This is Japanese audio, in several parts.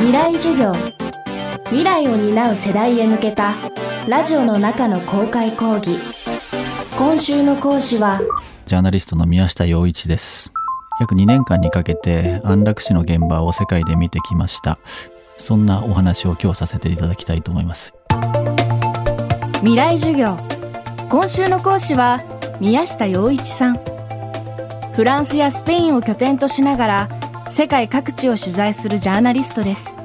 未来授業。未来を担う世代へ向けたラジオの中の公開講義。今週の講師はジャーナリストの宮下洋一です。約2年間にかけて安楽死の現場を世界で見てきました。そんなお話を今日させていただきたいと思います。未来授業。今週の講師は宮下洋一さん。フランスやスペインを拠点としながら世界各地を取材するジャーナリストです。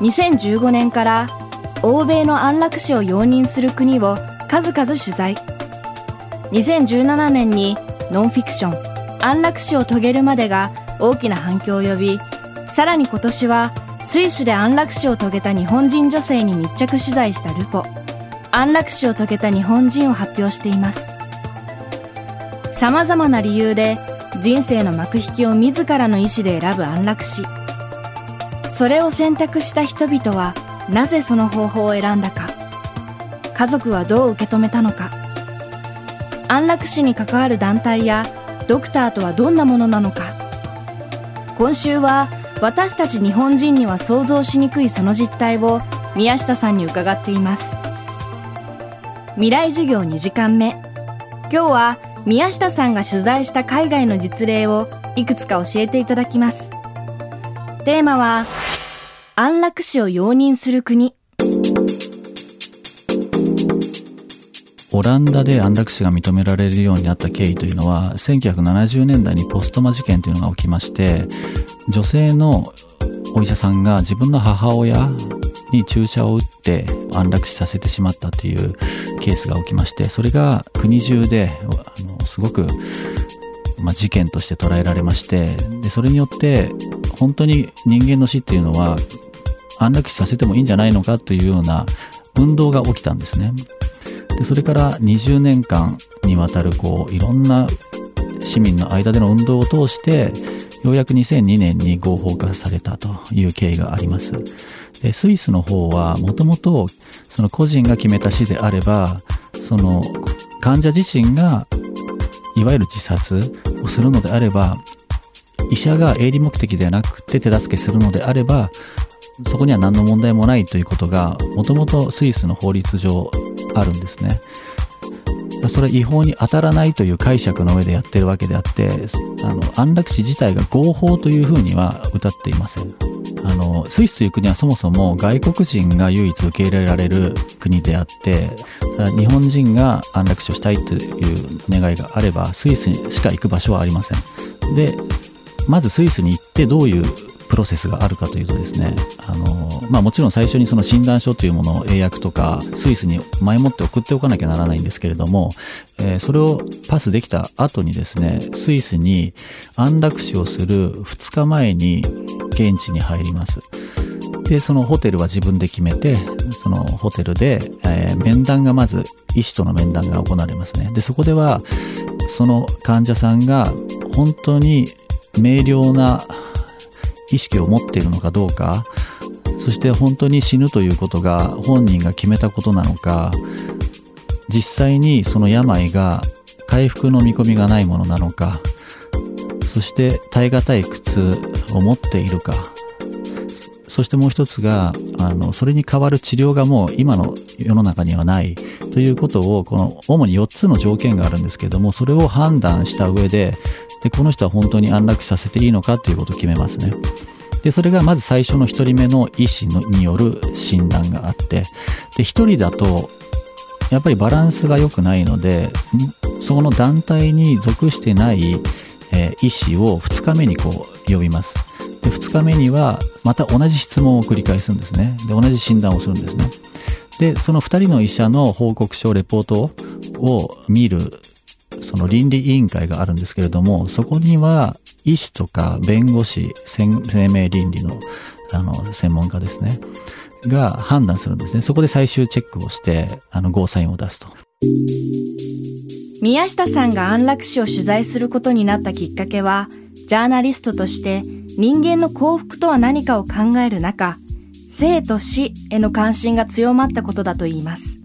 2015年から欧米の安楽死を容認する国を数々取材。2017年にノンフィクション安楽死を遂げるまでが大きな反響を呼びさらに今年はスイスで安楽死を遂げた日本人女性に密着取材したルポ。安楽死を遂げた日本人を発表しています。様々な理由で人生の幕引きを自らの意思で選ぶ安楽死。それを選択した人々はなぜその方法を選んだか。家族はどう受け止めたのか。安楽死に関わる団体やドクターとはどんなものなのか。今週は私たち日本人には想像しにくいその実態を宮下さんに伺っています。未来授業2時間目。今日は宮下さんが取材した海外の実例をいくつか教えていただきます。テーマは安楽死を容認する国。オランダで安楽死が認められるようになった経緯というのは1970年代にポストマ事件というのが起きまして女性のお医者さんが自分の母親に注射を打って安楽死させてしまったというケースが起きましてそれが国中ですごく、まあ、事件として捉えられましてでそれによって本当に人間の死っていうのは安楽死させてもいいんじゃないのかというような運動が起きたんですね。でそれから20年間にわたるこういろんな市民の間での運動を通してようやく2002年に合法化されたという経緯があります。でスイスの方はもともとその個人が決めた死であればその患者自身がいわゆる自殺をするのであれば医者が営利目的ではなくて手助けするのであればそこには何の問題もないということがもともとスイスの法律上あるんですね。それは違法に当たらないという解釈の上でやってるわけであってあの安楽死自体が合法というふうには歌っていません。あのスイスという国はそもそも外国人が唯一受け入れられる国であって日本人が安楽死をしたいという願いがあればスイスにしか行く場所はありません。でまずスイスに行ってどういうプロセスがあるかというとですねあの、まあ、もちろん最初にその診断書というものを英訳とかスイスに前もって送っておかなきゃならないんですけれども、えー、それをパスできた後にですねスイスに安楽死をする2日前に現地に入ります。でそのホテルは自分で決めてそのホテルで、えー、面談がまず医師との面談が行われますね。でそこではその患者さんが本当に明瞭な意識を持っているのかどうかそして本当に死ぬということが本人が決めたことなのか実際にその病が回復の見込みがないものなのかそして耐え難い苦痛を持っているかそしてもう一つがあのそれに代わる治療がもう今の世の中にはないということをこの主に4つの条件があるんですけどもそれを判断した上ででこの人は本当に安楽死させていいのかということを決めますね。でそれがまず最初の1人目の医師のによる診断があってで1人だとやっぱりバランスが良くないのでその団体に属してない、えー、医師を2日目にこう呼びます。で2日目にはまた同じ質問を繰り返すんですね。で同じ診断をするんですね。でその2人の医者の報告書レポートを見るその倫理委員会があるんですけれどもそこには医師とか弁護士生命倫理のあの専門家ですねが判断するんですね。そこで最終チェックをしてあのゴーサインを出すと。宮下さんが安楽死を取材することになったきっかけはジャーナリストとして人間の幸福とは何かを考える中生と死への関心が強まったことだといいます。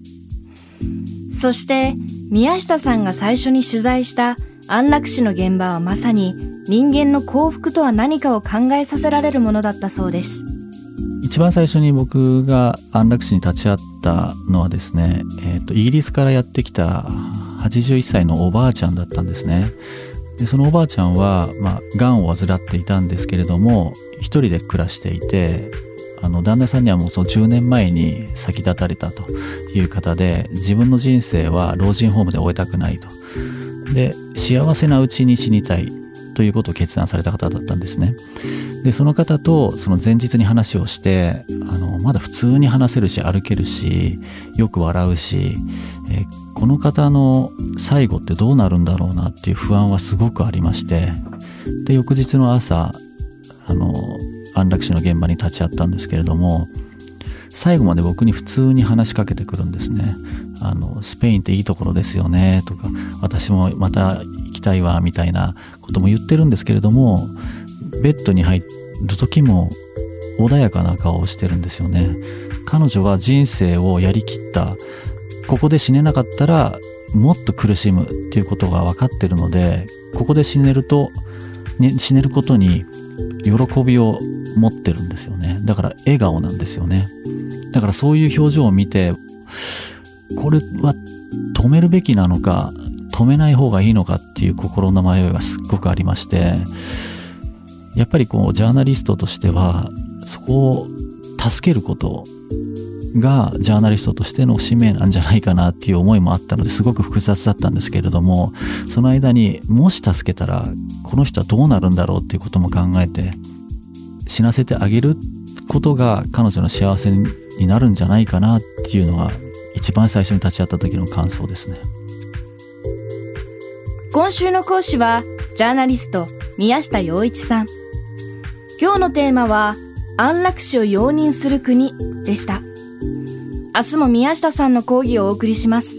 そして宮下さんが最初に取材した安楽死の現場はまさに人間の幸福とは何かを考えさせられるものだったそうです。一番最初に僕が安楽死に立ち会ったのはですね、えーと、イギリスからやってきた81歳のおばあちゃんだったんですね。でそのおばあちゃんは、まあ、がんを患っていたんですけれども一人で暮らしていてあの旦那さんにはもうその10年前に先立たれたという方で自分の人生は老人ホームで終えたくないと。で幸せなうちに死にたいということを決断された方だったんですね。でその方とその前日に話をしてあのまだ普通に話せるし歩けるしよく笑うし、えこの方の最後ってどうなるんだろうなっていう不安はすごくありまして。で翌日の朝あの安楽死の現場に立ち会ったんですけれども最後まで僕に普通に話しかけてくるんですね。あのスペインっていいところですよねとか私もまた行きたいわみたいなことも言ってるんですけれどもベッドに入る時も穏やかな顔をしてるんですよね彼女は人生をやりきったここで死ねなかったらもっと苦しむっていうことが分かってるのでここで死ねると、ね、死ねることに喜びを持ってるんですよね。だから笑顔なんですよね。だからそういう表情を見てこれは止めるべきなのか止めない方がいいのかっていう心の迷いがすっごくありましてやっぱりこうジャーナリストとしてはそこを助けることがジャーナリストとしての使命なんじゃないかなっていう思いもあったのですごく複雑だったんですけれどもその間にもし助けたらこの人はどうなるんだろうっていうことも考えて死なせてあげることが彼女の幸せになるんじゃないかなっていうのが一番最初に立ち会った時の感想ですね。今週の講師はジャーナリスト宮下洋一さん。今日のテーマは安楽死を容認する国でした。明日も宮下さんの講義をお送りします。